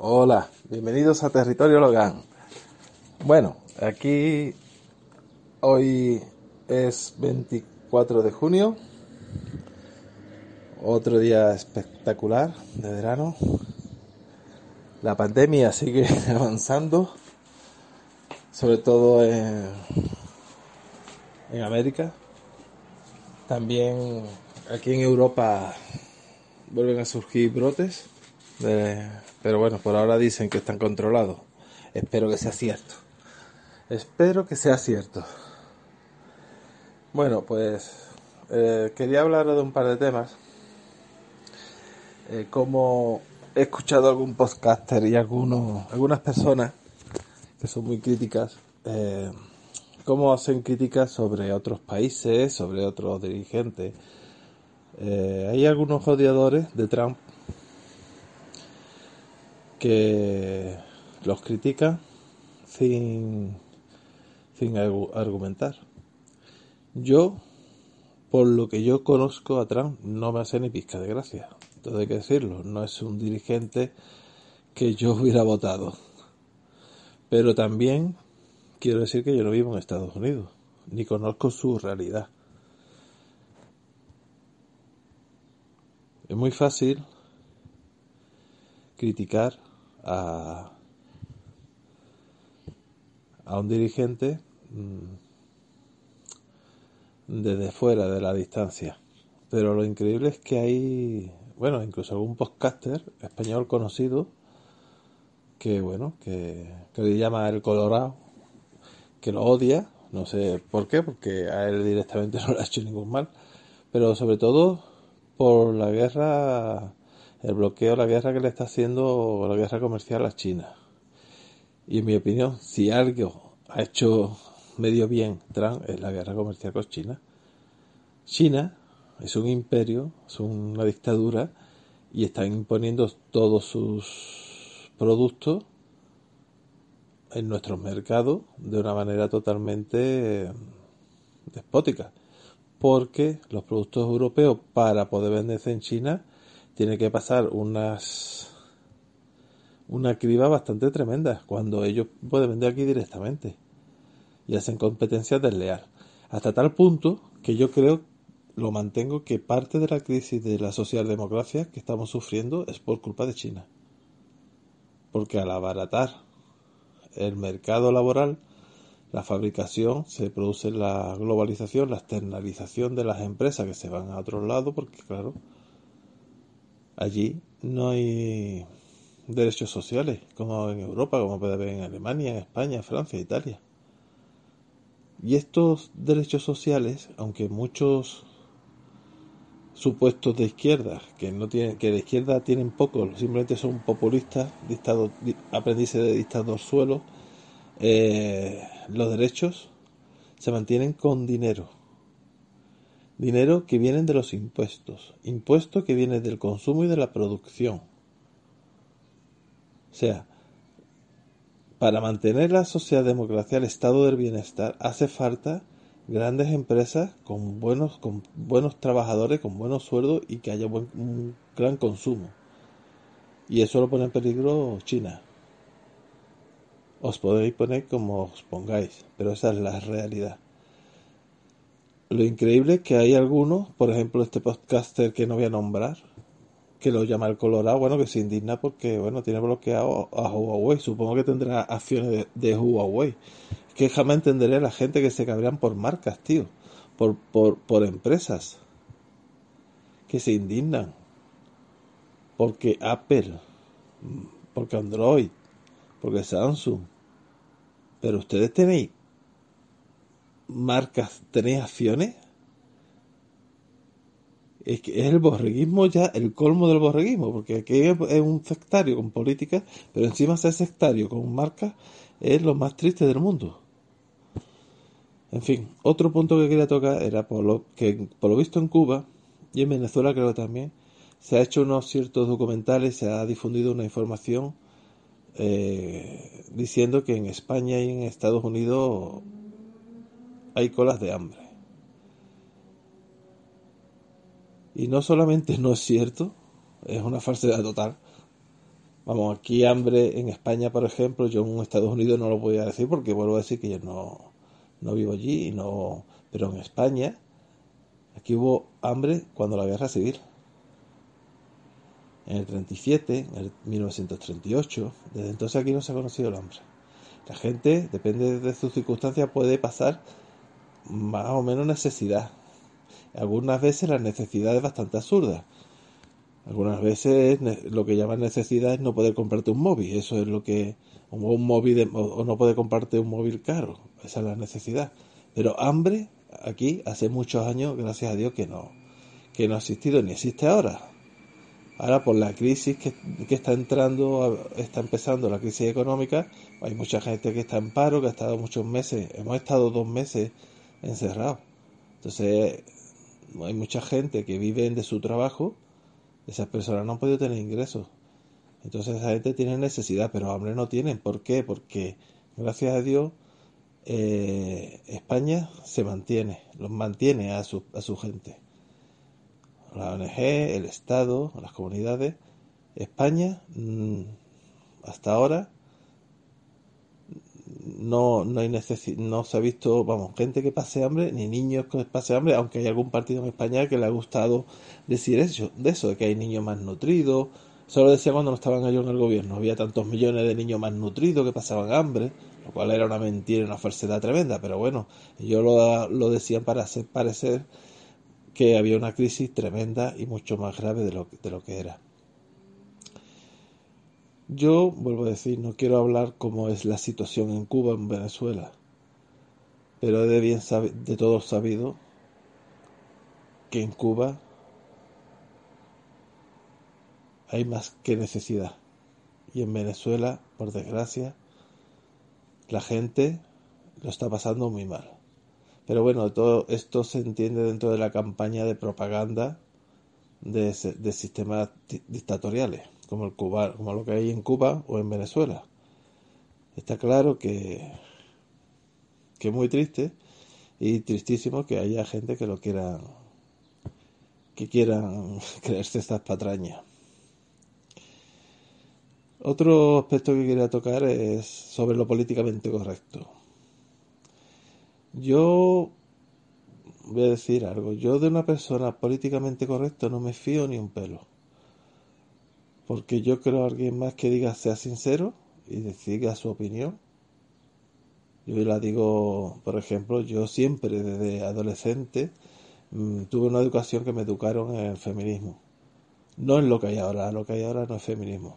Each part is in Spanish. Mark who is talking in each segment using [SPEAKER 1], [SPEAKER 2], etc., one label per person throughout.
[SPEAKER 1] Hola, bienvenidos a Territorio Logan. Bueno, aquí hoy es 24 de junio. Otro día espectacular de verano. La pandemia sigue avanzando, sobre todo en, en América. También aquí en Europa vuelven a surgir brotes, pero bueno, por ahora dicen que están controlados. Espero que sea cierto. Espero que sea cierto. Bueno, pues eh, quería hablar de un par de temas. Eh, como he escuchado algún podcaster y algunos, algunas personas que son muy críticas, eh, cómo hacen críticas sobre otros países, sobre otros dirigentes. Eh, hay algunos odiadores de Trump que los critican sin, sin argumentar. Yo, por lo que yo conozco a Trump, no me hace ni pizca de gracia todo hay que decirlo, no es un dirigente que yo hubiera votado. Pero también quiero decir que yo no vivo en Estados Unidos, ni conozco su realidad. Es muy fácil criticar a, a un dirigente mm, desde fuera de la distancia. Pero lo increíble es que hay bueno, incluso algún podcaster español conocido que, bueno, que, que le llama el Colorado, que lo odia, no sé por qué, porque a él directamente no le ha hecho ningún mal, pero sobre todo por la guerra, el bloqueo, la guerra que le está haciendo, la guerra comercial a China. Y en mi opinión, si algo ha hecho medio bien Trump es la guerra comercial con China. China es un imperio, es una dictadura y están imponiendo todos sus productos en nuestros mercados de una manera totalmente despótica. Porque los productos europeos para poder venderse en China tienen que pasar unas una criba bastante tremenda cuando ellos pueden vender aquí directamente y hacen competencia desleal. Hasta tal punto que yo creo lo mantengo que parte de la crisis de la socialdemocracia que estamos sufriendo es por culpa de China. Porque al abaratar el mercado laboral, la fabricación, se produce la globalización, la externalización de las empresas que se van a otro lado, porque claro, allí no hay derechos sociales, como en Europa, como puede haber en Alemania, España, Francia, Italia. Y estos derechos sociales, aunque muchos supuestos de izquierda, que no tienen, que de izquierda tienen poco, simplemente son populistas, dictado, aprendices de dictador suelo, eh, los derechos se mantienen con dinero. Dinero que vienen de los impuestos, impuestos que vienen del consumo y de la producción. O sea, para mantener la socialdemocracia, el estado del bienestar, hace falta grandes empresas con buenos, con buenos trabajadores, con buenos sueldos y que haya buen, un gran consumo. Y eso lo pone en peligro China. Os podéis poner como os pongáis, pero esa es la realidad. Lo increíble es que hay algunos, por ejemplo este podcaster que no voy a nombrar, que lo llama el Colorado, bueno, que se indigna porque, bueno, tiene bloqueado a Huawei. Supongo que tendrá acciones de, Huawei. Es que jamás entenderé a la gente que se cabrean por marcas, tío. Por, por, por empresas. Que se indignan. Porque Apple. Porque Android. Porque Samsung. Pero ustedes tenéis marcas, tenéis acciones es que es el borreguismo ya el colmo del borreguismo, porque aquí es un sectario con política, pero encima ser sectario con marcas es lo más triste del mundo. En fin, otro punto que quería tocar era por lo que por lo visto en Cuba y en Venezuela creo también se ha hecho unos ciertos documentales, se ha difundido una información eh, diciendo que en España y en Estados Unidos hay colas de hambre. Y no solamente no es cierto, es una falsedad total. Vamos, aquí hambre en España, por ejemplo, yo en Estados Unidos no lo voy a decir porque vuelvo a decir que yo no, no vivo allí, no, pero en España, aquí hubo hambre cuando la guerra civil. En el 37, en el 1938, desde entonces aquí no se ha conocido el hambre. La gente, depende de sus circunstancias, puede pasar más o menos necesidad, algunas veces la necesidad es bastante absurda. Algunas veces lo que llaman necesidad es no poder comprarte un móvil. Eso es lo que. Un móvil o no poder comprarte un móvil caro. Esa es la necesidad. Pero hambre, aquí, hace muchos años, gracias a Dios, que no, que no ha existido ni existe ahora. Ahora, por la crisis que, que está entrando, está empezando la crisis económica, hay mucha gente que está en paro, que ha estado muchos meses. Hemos estado dos meses encerrados. Entonces, hay mucha gente que vive de su trabajo, esas personas no han podido tener ingresos. Entonces esa gente tiene necesidad, pero hambre no tienen. ¿Por qué? Porque gracias a Dios eh, España se mantiene, los mantiene a su, a su gente. La ONG, el Estado, las comunidades. España, mm, hasta ahora, no, no, hay no se ha visto, vamos, gente que pase hambre, ni niños que pase hambre, aunque hay algún partido en España que le ha gustado decir eso, de eso, de que hay niños más nutridos. Solo decía cuando no estaban ellos en el gobierno, había tantos millones de niños más nutridos que pasaban hambre, lo cual era una mentira una falsedad tremenda, pero bueno, ellos lo, lo decían para hacer parecer que había una crisis tremenda y mucho más grave de lo, de lo que era. Yo, vuelvo a decir, no quiero hablar cómo es la situación en Cuba, en Venezuela, pero de bien de todos sabido que en Cuba hay más que necesidad. Y en Venezuela, por desgracia, la gente lo está pasando muy mal. Pero bueno, todo esto se entiende dentro de la campaña de propaganda de, de sistemas dictatoriales como, el Cuba, como lo que hay en Cuba o en Venezuela. Está claro que, que es muy triste y tristísimo que haya gente que lo quiera que quieran creerse estas patrañas. Otro aspecto que quería tocar es sobre lo políticamente correcto. Yo voy a decir algo. Yo de una persona políticamente correcta no me fío ni un pelo porque yo creo a alguien más que diga sea sincero y diga su opinión. Yo la digo, por ejemplo, yo siempre desde adolescente mm, tuve una educación que me educaron en el feminismo. No en lo que hay ahora, lo que hay ahora no es feminismo.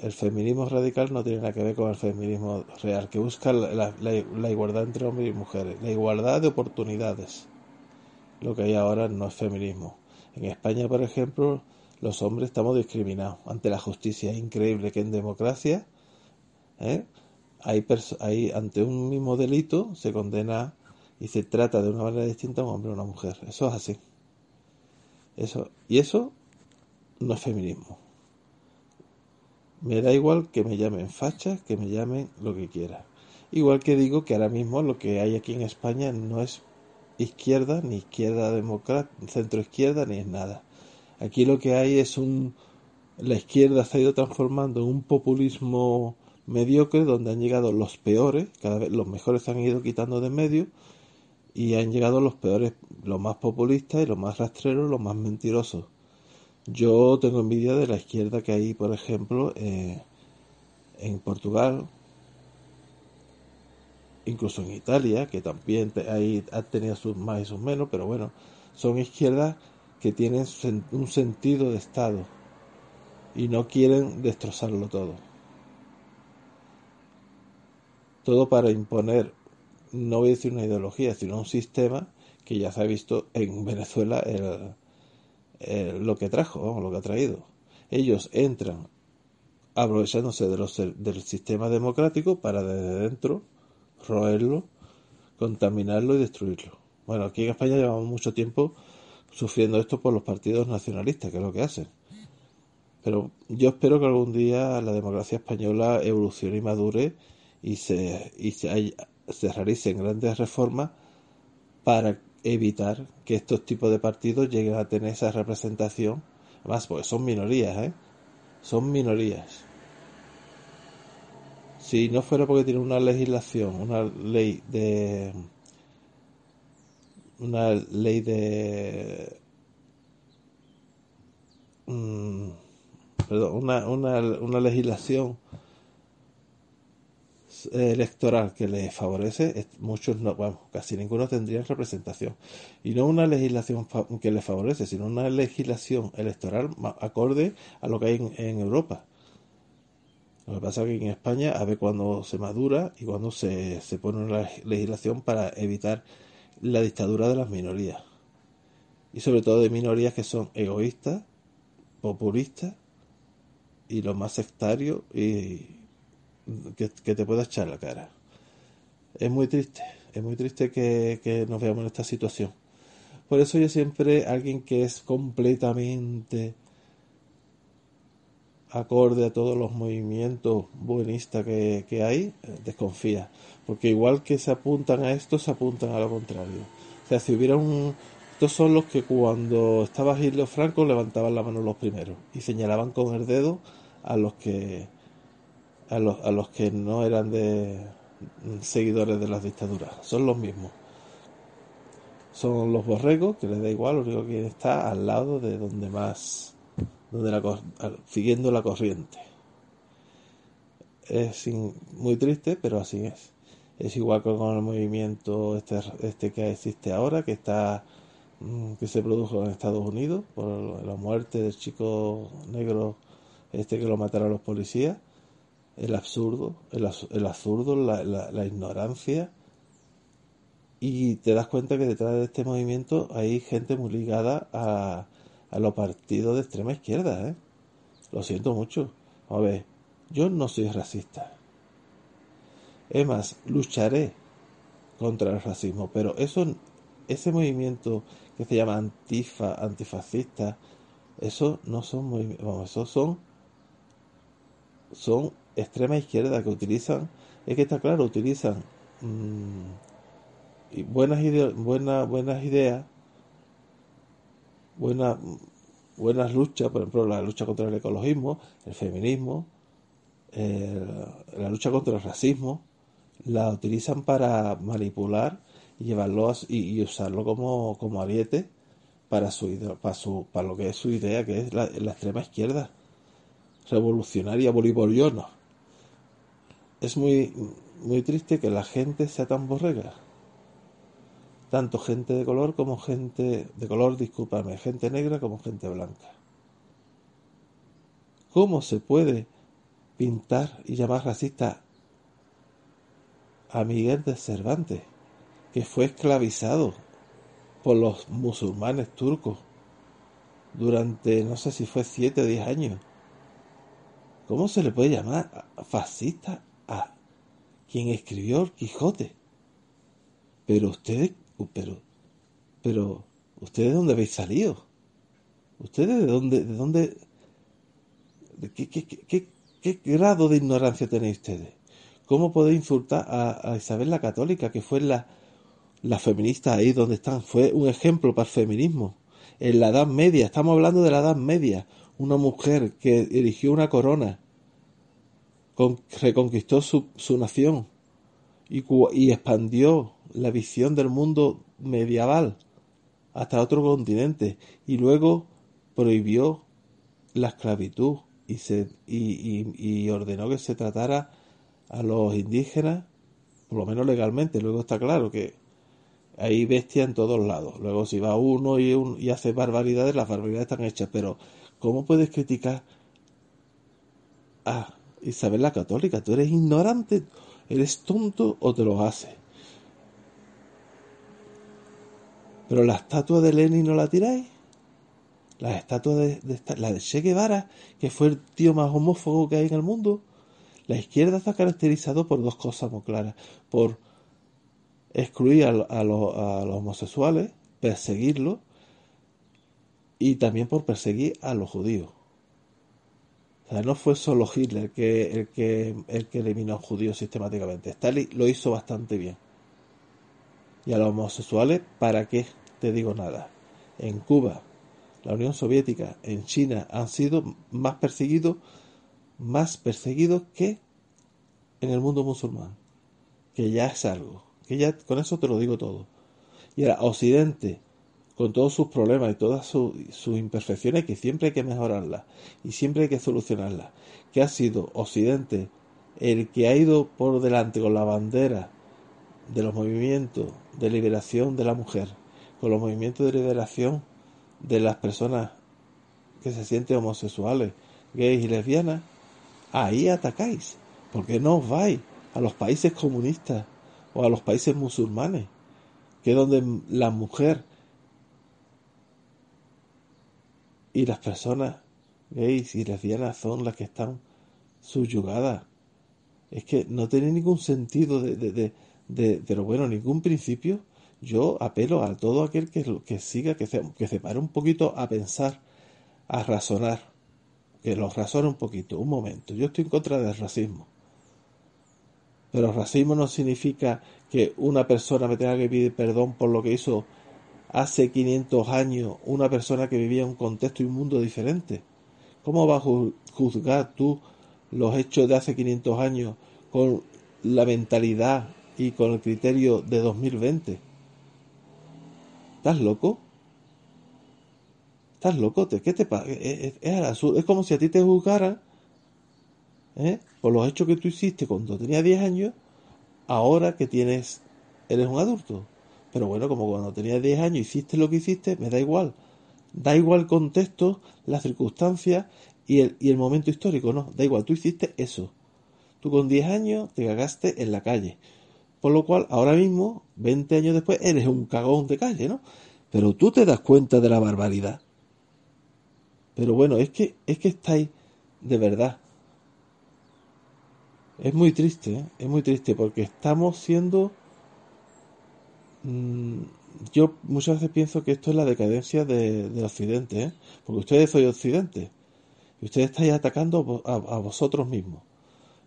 [SPEAKER 1] El feminismo radical no tiene nada que ver con el feminismo real, que busca la igualdad entre hombres y mujeres, la igualdad de oportunidades. Lo que hay ahora no es feminismo. En España, por ejemplo, los hombres estamos discriminados ante la justicia. Es increíble que en democracia ¿eh? hay, ante un mismo delito se condena y se trata de una manera distinta a un hombre o una mujer. Eso es así. Eso, y eso no es feminismo. Me da igual que me llamen facha, que me llamen lo que quiera. Igual que digo que ahora mismo lo que hay aquí en España no es izquierda, ni izquierda centro izquierda, ni es nada. Aquí lo que hay es un... La izquierda se ha ido transformando en un populismo mediocre donde han llegado los peores, cada vez los mejores se han ido quitando de medio y han llegado los peores, los más populistas y los más rastreros, los más mentirosos. Yo tengo envidia de la izquierda que hay, por ejemplo, eh, en Portugal, incluso en Italia, que también ahí ha tenido sus más y sus menos, pero bueno, son izquierdas que tienen un sentido de Estado y no quieren destrozarlo todo. Todo para imponer, no voy a decir una ideología, sino un sistema que ya se ha visto en Venezuela lo que trajo, lo que ha traído. Ellos entran aprovechándose del sistema democrático para desde dentro roerlo, contaminarlo y destruirlo. Bueno, aquí en España llevamos mucho tiempo sufriendo esto por los partidos nacionalistas, que es lo que hacen. Pero yo espero que algún día la democracia española evolucione y madure y se, y se, se realicen grandes reformas para evitar que estos tipos de partidos lleguen a tener esa representación. Además, porque son minorías, ¿eh? Son minorías. Si no fuera porque tiene una legislación, una ley de una ley de mm, perdón, una, una, una legislación electoral que le favorece, muchos no, bueno, casi ninguno tendrían representación. Y no una legislación que le favorece, sino una legislación electoral acorde a lo que hay en, Europa. Lo que pasa es que en España a ver cuándo se madura y cuándo se, se pone una legislación para evitar la dictadura de las minorías. Y sobre todo de minorías que son egoístas, populistas y lo más sectario y que, te pueda echar la cara. Es muy triste, es muy triste que, que nos veamos en esta situación. Por eso yo siempre, alguien que es completamente acorde a todos los movimientos buenistas que, hay, eh, desconfía. Porque igual que se apuntan a esto, se apuntan a lo contrario. O sea, si hubiera un... Estos son los que cuando estaba Hitler Franco levantaban la mano los primeros y señalaban con el dedo a los que a los, a los que no eran de seguidores de las dictaduras. Son los mismos. Son los borregos, que les da igual, lo único que está al lado de donde más, donde la, siguiendo la corriente. Es muy triste, pero así es. Es igual que con el movimiento este, este que existe ahora, que está mm, que se produjo en Estados Unidos por la muerte del chico negro este que lo mataron los policías el absurdo, el, el absurdo, la, la, ignorancia. Y te das cuenta que detrás de este movimiento hay gente muy ligada a, a los partidos de extrema izquierda. ¿eh? Lo siento mucho. A ver, yo no soy racista. Es más, lucharé contra el racismo, pero eso, ese movimiento que se llama antifa, antifascista, eso no son movimientos, esos son, son extrema izquierda que utilizan, es que está claro, utilizan mm, buenas, buenas, buenas ideas, buenas, buenas luchas, por ejemplo, la lucha contra el ecologismo, el feminismo, la lucha contra el racismo, la utilizan para manipular y llevarlo y, usarlo como, como ariete para su, para su para lo que es su idea que es la, la extrema izquierda revolucionaria bolivariana es muy, muy triste que la gente sea tan borrega. Tanto gente de color como gente de color, discúlpame, gente negra como gente blanca. ¿Cómo se puede pintar y llamar racista a Miguel de Cervantes, que fue esclavizado por los musulmanes turcos durante no sé si fue siete o diez años? ¿Cómo se le puede llamar fascista a quien escribió el Quijote. Pero ustedes, pero, pero, ¿ustedes de dónde habéis salido? ¿Ustedes de dónde, de dónde, de qué, qué, qué, qué, grado de ignorancia tenéis ustedes? ¿Cómo podéis insultar a, Isabel la Católica, que fue la, la feminista ahí donde están? Fue un ejemplo para el feminismo. En la Edad Media, estamos hablando de la Edad Media, una mujer que erigió una corona reconquistó su, nación y, y, expandió la visión del mundo medieval hasta otro continente y luego prohibió la esclavitud y, se, y, ordenó que se tratara a los indígenas, por lo menos legalmente. Luego está claro que hay bestia en todos lados. Luego si va uno y, y hace barbaridades, las barbaridades están hechas. Pero ¿cómo puedes criticar a Isabel la Católica? Tú eres ignorante, eres tonto o te lo haces. Pero la estatua de Lenin no la tiráis. La estatua de, la de Che Guevara, que fue el tío más homófobo que hay en el mundo. La izquierda está caracterizado por dos cosas muy claras. Por excluir a, los, homosexuales, perseguirlos y también por perseguir a los judíos. O sea, no fue solo Hitler que, el, que, el que eliminó a los judíos sistemáticamente. Stalin lo hizo bastante bien. Y a los homosexuales, ¿para qué te digo nada? En Cuba, la Unión Soviética, en China, han sido más perseguidos, más perseguidos que en el mundo musulmán. Que ya es algo. Que ya con eso te lo digo todo. Y ahora, Occidente, con todos sus problemas y todas sus, sus imperfecciones, que siempre hay que mejorarlas y siempre hay que solucionarlas. Que ha sido Occidente el que ha ido por delante con la bandera de los movimientos de liberación de la mujer, con los movimientos de liberación de las personas que se sienten homosexuales, gays y lesbianas, ahí atacáis. porque no os vais a los países comunistas o a los países musulmanes, que es donde la mujer y las personas gays y lesbianas son las que están subyugadas? Es que no tiene ningún sentido de, de, de, pero bueno, ningún principio, yo apelo a todo aquel que, que siga, que se, que se pare un poquito a pensar, a razonar, que lo razone un poquito, un momento. Yo estoy en contra del racismo. Pero racismo no significa que una persona me tenga que pedir perdón por lo que hizo hace 500 años una persona que vivía en un contexto y un mundo diferente. ¿Cómo vas a juzgar tú los hechos de hace 500 años con la mentalidad y con el criterio de 2020. ¿Estás loco? ¿Estás loco? ¿Qué te pasa? Es, es, como si a ti te juzgaran ¿eh? por los hechos que tú hiciste cuando tenías 10 años, ahora que tienes, eres un adulto. Pero bueno, como cuando tenías 10 años hiciste lo que hiciste, me da igual. Da igual el contexto, las circunstancias y el, y el momento histórico, no, da igual, tú hiciste eso. Tú con 10 años te cagaste en la calle. Por lo cual, ahora mismo, 20 años después, eres un cagón de calle, ¿no? Pero tú te das cuenta de la barbaridad. Pero bueno, es que, es que estáis de verdad. Es muy triste, ¿eh? es muy triste porque estamos siendo... Mm, yo muchas veces pienso que esto es la decadencia de, Occidente, ¿eh? porque ustedes son Occidente y ustedes estáis atacando a, vosotros mismos.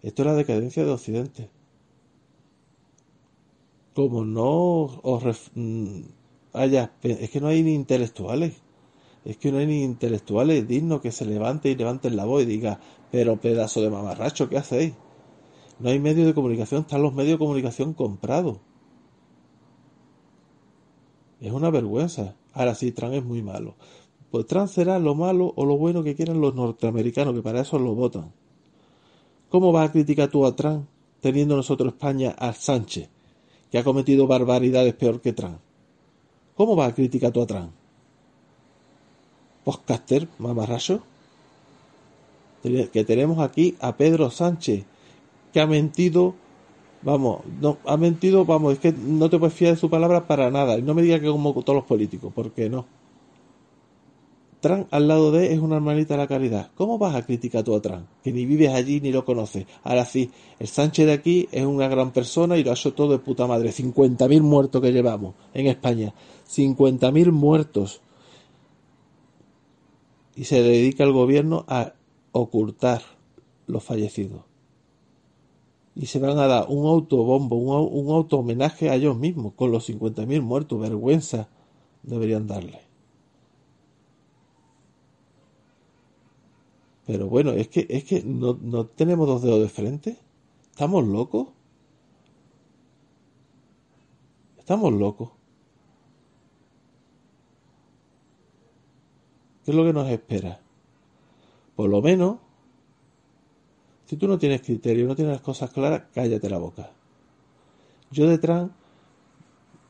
[SPEAKER 1] Esto es la decadencia de Occidente como no os mm, haya, es que no hay ni intelectuales, es que no hay ni intelectuales dignos que se levante y levanten la voz y diga, pero pedazo de mamarracho, ¿qué hacéis? No hay medios de comunicación, están los medios de comunicación comprados. Es una vergüenza. Ahora sí, Trump es muy malo. Pues Trump será lo malo o lo bueno que quieran los norteamericanos, que para eso lo votan. ¿Cómo vas a criticar tú a Trump teniendo nosotros España a Sánchez? que ha cometido barbaridades peor que Trump. ¿Cómo va a criticar tú a Trump? Podcaster, mamarracho. Que tenemos aquí a Pedro Sánchez, que ha mentido, vamos, no, ha mentido, vamos, es que no te puedes fiar de su palabra para nada. Y no me digas que como todos los políticos, porque no. Trump al lado de es una hermanita de la caridad. ¿Cómo vas a criticar tú a Trump? Que ni vives allí ni lo conoces. Ahora sí, el Sánchez de aquí es una gran persona y lo ha hecho todo de puta madre. 50.000 muertos que llevamos en España. 50.000 muertos. Y se dedica el gobierno a ocultar los fallecidos. Y se van a dar un autobombo, un, un auto homenaje a ellos mismos con los 50.000 muertos. Vergüenza deberían darle. Pero bueno, es que, es que no, no tenemos dos dedos de frente. ¿Estamos locos? Estamos locos. ¿Qué es lo que nos espera? por lo menos, si tú no tienes criterio, no tienes las cosas claras, cállate la boca. Yo de Trump,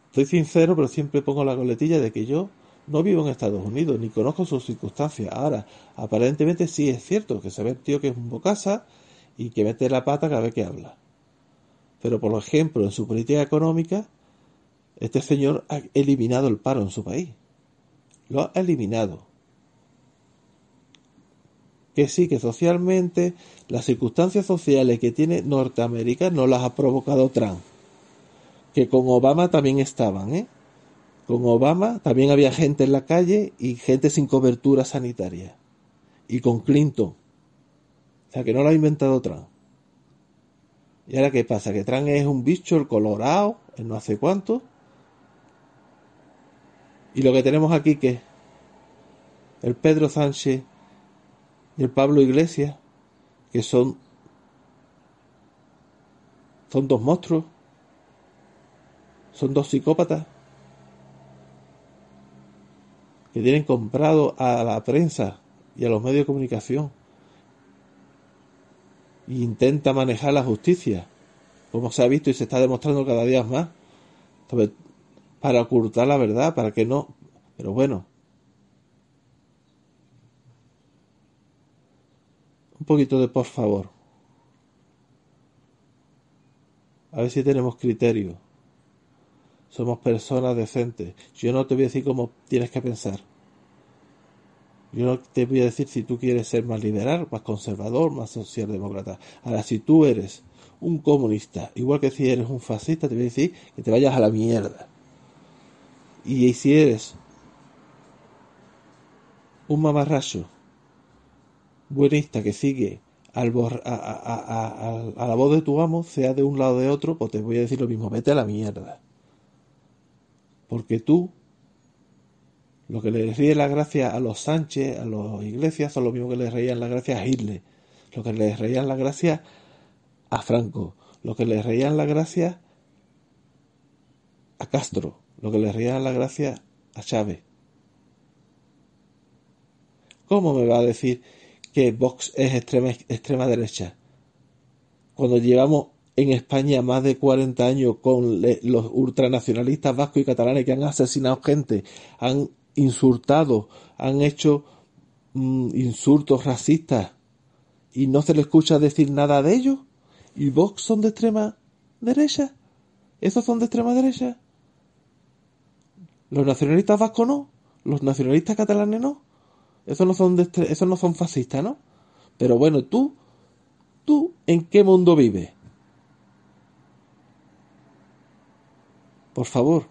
[SPEAKER 1] estoy sincero, pero siempre pongo la coletilla de que yo no vivo en Estados Unidos, ni conozco sus circunstancias. Ahora, aparentemente sí es cierto que se ve el tío que es un bocasa y que mete la pata cada vez que habla. Pero, por ejemplo, en su política económica, este señor ha eliminado el paro en su país. Lo ha eliminado. Que sí, que socialmente las circunstancias sociales que tiene Norteamérica no las ha provocado Trump. Que con Obama también estaban, ¿eh? Con Obama también había gente en la calle y gente sin cobertura sanitaria. Y con Clinton. O sea, que no lo ha inventado Trump. ¿Y ahora qué pasa? Que Trump es un bicho, el colorado, el no hace cuánto. Y lo que tenemos aquí que el Pedro Sánchez el Pablo Iglesias, que son son dos monstruos, son dos psicópatas que tienen comprado a la prensa y a los medios de comunicación e intenta manejar la justicia, como se ha visto y se está demostrando cada día más, para ocultar la verdad, para que no. Pero bueno, poquito de por favor. A ver si tenemos criterio. Somos personas decentes. Yo no te voy a decir cómo tienes que pensar. Yo no te voy a decir si tú quieres ser más liberal, más conservador, más socialdemócrata. Ahora, si tú eres un comunista, igual que si eres un fascista, te voy a decir que te vayas a la mierda. Y si eres un mamarracho buenista que sigue al a, a, la voz de tu amo, sea de un lado o de otro, pues te voy a decir lo mismo, vete a la mierda. Porque tú lo que le ríe la gracia a los Sánchez, a los Iglesias, son lo mismo que le reían la gracia a Hitler. Lo que le reían la gracia a Franco. Lo que le reían la gracia a Castro. Lo que le reían la gracia a Chávez. ¿Cómo me va a decir que Vox es extrema, derecha? Cuando llevamos en España más de 40 años con los ultranacionalistas vascos y catalanes que han asesinado gente, han insultados, han hecho mm, insultos racistas y no se le escucha decir nada de ellos. ¿Y Vox son de extrema derecha? ¿Esos son de extrema derecha? ¿Los nacionalistas vascos no? ¿Los nacionalistas catalanes no? Esos no son, de, esos no son fascistas, ¿no? Pero bueno, tú, tú, ¿en qué mundo vives? Por favor.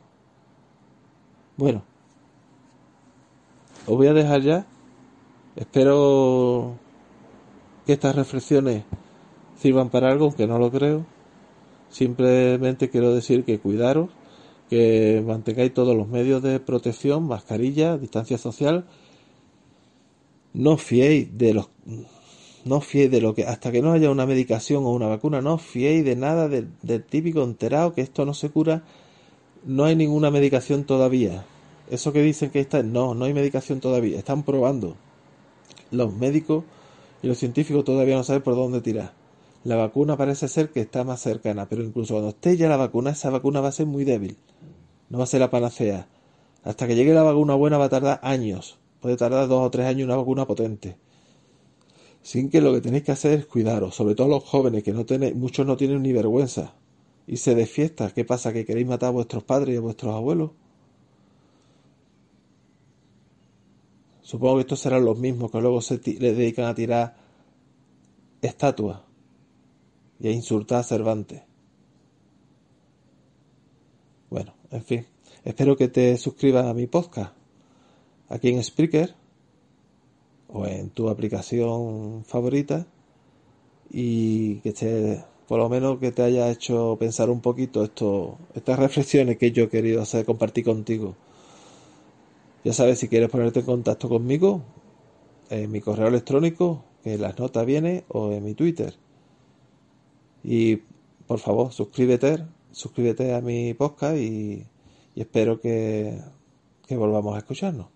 [SPEAKER 1] Bueno, os voy a dejar ya. Espero que estas reflexiones sirvan para algo, aunque no lo creo. Simplemente quiero decir que cuidaros, que mantengáis todos los medios de protección, mascarilla, distancia social. No fiéis de los no fiéis de lo que hasta que no haya una medicación o una vacuna, no fiéis de nada del, típico enterado que esto no se cura. No hay ninguna medicación todavía eso que dicen que está, no, no hay medicación todavía, están probando. Los médicos y los científicos todavía no saben por dónde tirar. La vacuna parece ser que está más cercana, pero incluso cuando esté ya la vacuna, esa vacuna va a ser muy débil. No va a ser la panacea. Hasta que llegue la vacuna buena va a tardar años. Puede tardar dos o tres años una vacuna potente. Sin que lo que tenéis que hacer es cuidaros, sobre todo los jóvenes, que no tenéis, muchos no tienen ni vergüenza. Y se de fiesta. ¿Qué pasa? ¿Que queréis matar a vuestros padres y a vuestros abuelos? Supongo que estos serán los mismos que luego se le dedican a tirar estatuas y a insultar a Cervantes. Bueno, en fin, espero que te suscribas a mi podcast aquí en Spreaker o en tu aplicación favorita y que te, por lo menos que te haya hecho pensar un poquito esto, estas reflexiones que yo he querido hacer, compartir contigo. Ya sabes, si quieres ponerte en contacto conmigo, en mi correo electrónico, que en las notas viene, o en mi Twitter. Y por favor, suscríbete, suscríbete a mi podcast y, espero que, que volvamos a escucharnos.